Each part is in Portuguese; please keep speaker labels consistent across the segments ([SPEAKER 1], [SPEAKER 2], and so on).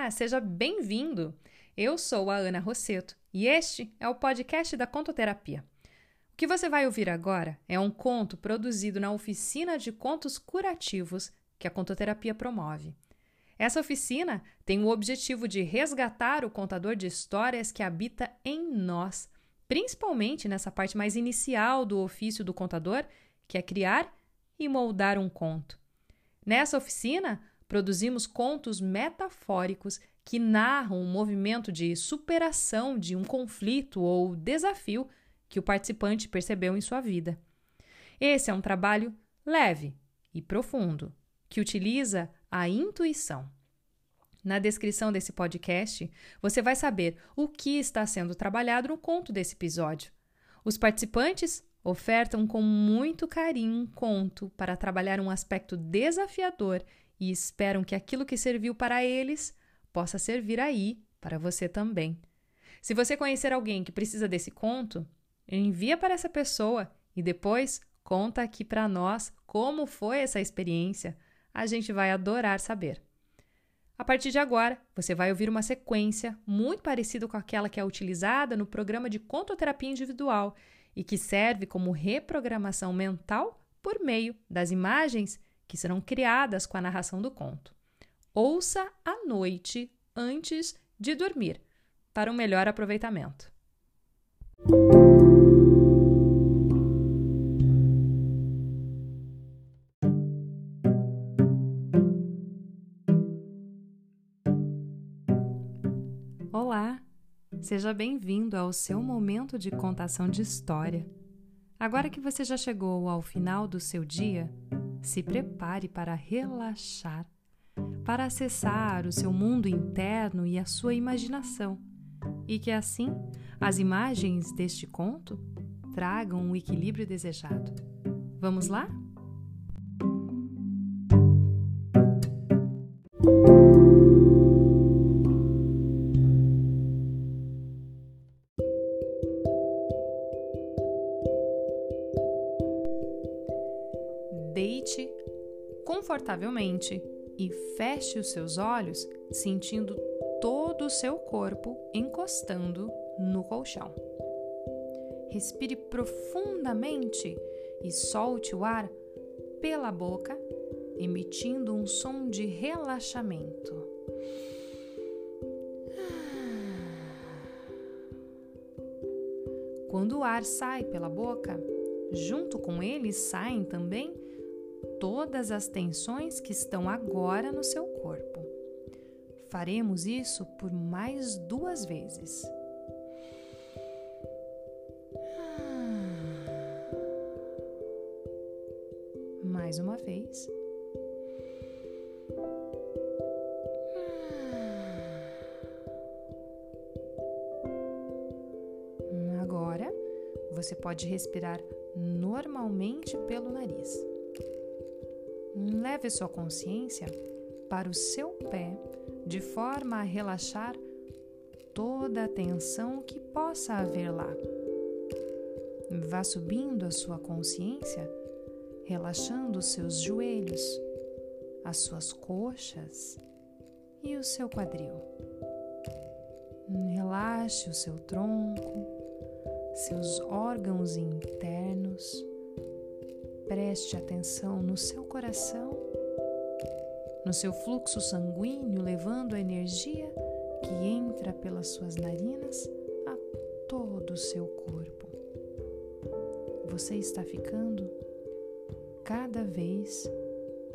[SPEAKER 1] Olá, seja bem-vindo! Eu sou a Ana Rosseto e este é o podcast da Contoterapia. O que você vai ouvir agora é um conto produzido na oficina de contos curativos que a Contoterapia promove. Essa oficina tem o objetivo de resgatar o contador de histórias que habita em nós, principalmente nessa parte mais inicial do ofício do contador, que é criar e moldar um conto. Nessa oficina, produzimos contos metafóricos que narram um movimento de superação de um conflito ou desafio que o participante percebeu em sua vida. Esse é um trabalho leve e profundo que utiliza a intuição. Na descrição desse podcast, você vai saber o que está sendo trabalhado no conto desse episódio. Os participantes ofertam com muito carinho um conto para trabalhar um aspecto desafiador e esperam que aquilo que serviu para eles possa servir aí para você também. Se você conhecer alguém que precisa desse conto, envia para essa pessoa e depois conta aqui para nós como foi essa experiência. A gente vai adorar saber. A partir de agora, você vai ouvir uma sequência muito parecida com aquela que é utilizada no programa de contoterapia individual e que serve como reprogramação mental por meio das imagens que serão criadas com a narração do conto. Ouça à noite antes de dormir, para um melhor aproveitamento. Olá, seja bem-vindo ao seu momento de contação de história. Agora que você já chegou ao final do seu dia, se prepare para relaxar, para acessar o seu mundo interno e a sua imaginação, e que assim as imagens deste conto tragam o equilíbrio desejado. Vamos lá? Confortavelmente e feche os seus olhos, sentindo todo o seu corpo encostando no colchão. Respire profundamente e solte o ar pela boca, emitindo um som de relaxamento. Quando o ar sai pela boca, junto com ele saem também todas as tensões que estão agora no seu corpo. Faremos isso por mais duas vezes. Mais uma vez. Agora, você pode respirar normalmente pelo nariz. Leve sua consciência para o seu pé de forma a relaxar toda a tensão que possa haver lá. Vá subindo a sua consciência, relaxando os seus joelhos, as suas coxas e o seu quadril. Relaxe o seu tronco, seus órgãos internos Preste atenção no seu coração, no seu fluxo sanguíneo, levando a energia que entra pelas suas narinas a todo o seu corpo. Você está ficando cada vez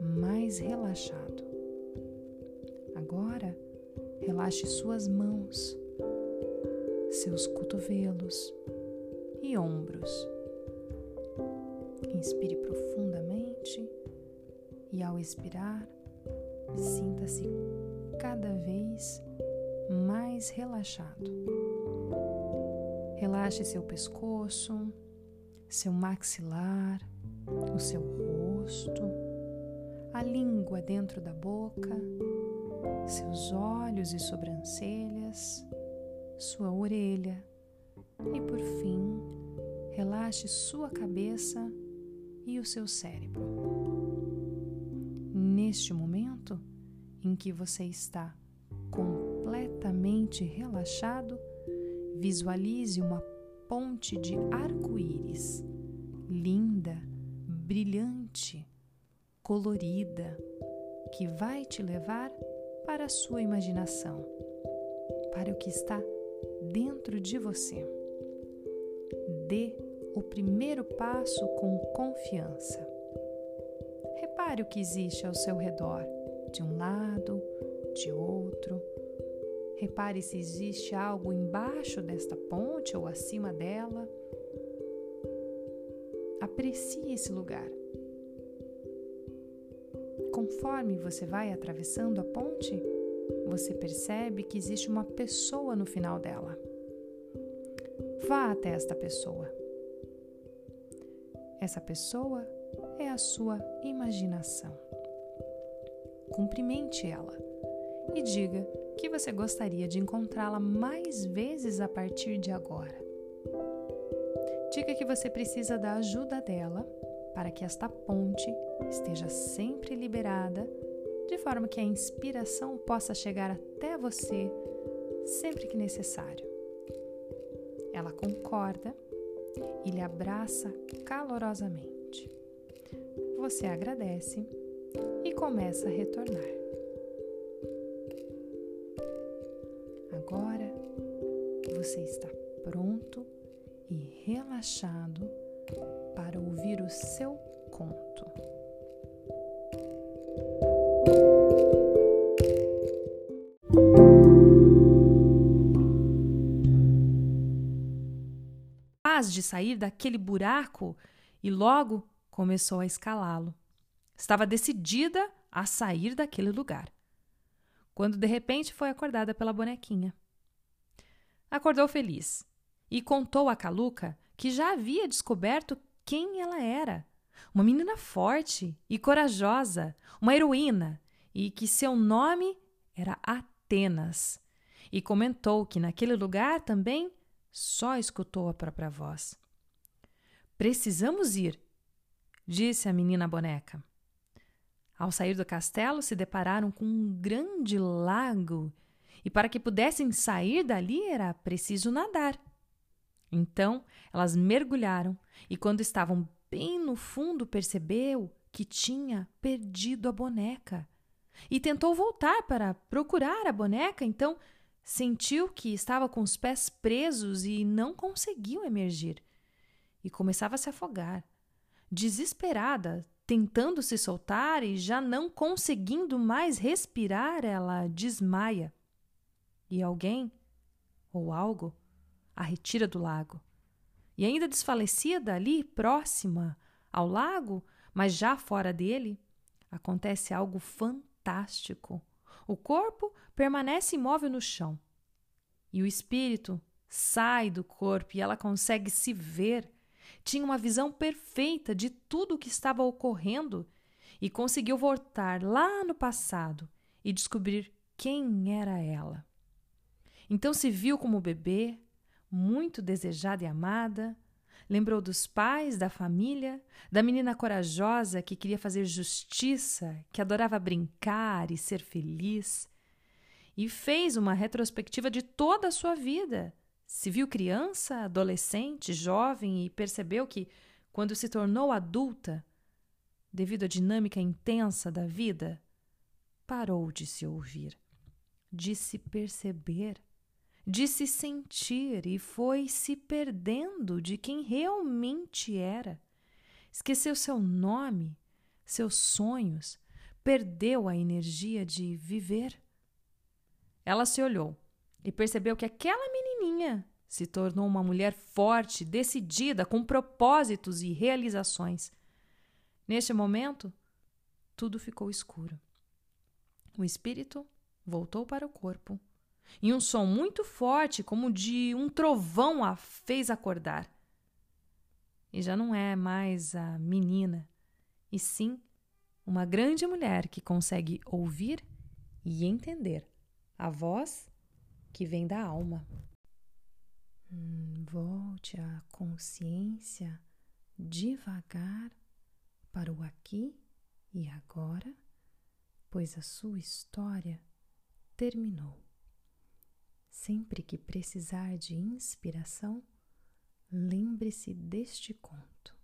[SPEAKER 1] mais relaxado. Agora, relaxe suas mãos, seus cotovelos e ombros. Inspire profundamente e, ao expirar, sinta-se cada vez mais relaxado. Relaxe seu pescoço, seu maxilar, o seu rosto, a língua dentro da boca, seus olhos e sobrancelhas, sua orelha e, por fim, relaxe sua cabeça e o seu cérebro. Neste momento em que você está com completamente relaxado, visualize uma ponte de arco-íris, linda, brilhante, colorida, que vai te levar para a sua imaginação, para o que está dentro de você. Dê o primeiro passo com confiança. Repare o que existe ao seu redor, de um lado, de outro. Repare se existe algo embaixo desta ponte ou acima dela. Aprecie esse lugar. Conforme você vai atravessando a ponte, você percebe que existe uma pessoa no final dela. Vá até esta pessoa. Essa pessoa é a sua imaginação. Cumprimente ela e diga que você gostaria de encontrá-la mais vezes a partir de agora. Diga que você precisa da ajuda dela para que esta ponte esteja sempre liberada, de forma que a inspiração possa chegar até você sempre que necessário. Ela concorda e lhe abraça calorosamente. Você agradece e começa a retornar. Agora você está pronto e relaxado para ouvir o seu conto. Capaz de sair daquele buraco e logo começou a escalá-lo. Estava decidida a sair daquele lugar. Quando de repente foi acordada pela bonequinha. Acordou feliz e contou a Caluca que já havia descoberto quem ela era. Uma menina forte e corajosa, uma heroína, e que seu nome era Atenas. E comentou que naquele lugar também só escutou a própria voz. Precisamos ir, disse a menina boneca. Ao sair do castelo, se depararam com um grande lago, e para que pudessem sair dali era preciso nadar. Então elas mergulharam e, quando estavam bem no fundo, percebeu que tinha perdido a boneca. E tentou voltar para procurar a boneca, então sentiu que estava com os pés presos e não conseguiu emergir. E começava a se afogar. Desesperada, tentando se soltar e já não conseguindo mais respirar, ela desmaia. E alguém, ou algo, a retira do lago. E ainda desfalecida ali, próxima ao lago, mas já fora dele, acontece algo fantástico. O corpo permanece imóvel no chão. E o espírito sai do corpo e ela consegue se ver. Tinha uma visão perfeita de tudo o que estava ocorrendo e conseguiu voltar lá no passado e descobrir quem era ela. Então se viu como bebê, muito desejada e amada. Lembrou dos pais, da família, da menina corajosa que queria fazer justiça, que adorava brincar e ser feliz. E fez uma retrospectiva de toda a sua vida. Se viu criança, adolescente, jovem e percebeu que, quando se tornou adulta, devido à dinâmica intensa da vida, parou de se ouvir, de se perceber de se sentir e foi se perdendo de quem realmente era. Esqueceu seu nome, seus sonhos, perdeu a energia de viver. Ela se olhou e percebeu que aquela menininha se tornou uma mulher forte, decidida, com propósitos e realizações. Neste momento, tudo ficou escuro. O espírito voltou para o corpo e um som muito forte, como de um trovão, a fez acordar. E já não é mais a menina, e sim uma grande mulher que consegue ouvir e entender a voz que vem da alma. Hum, volte a consciência devagar para o aqui e agora, pois a sua história terminou. Sempre que precisar de inspiração, lembre-se deste conto.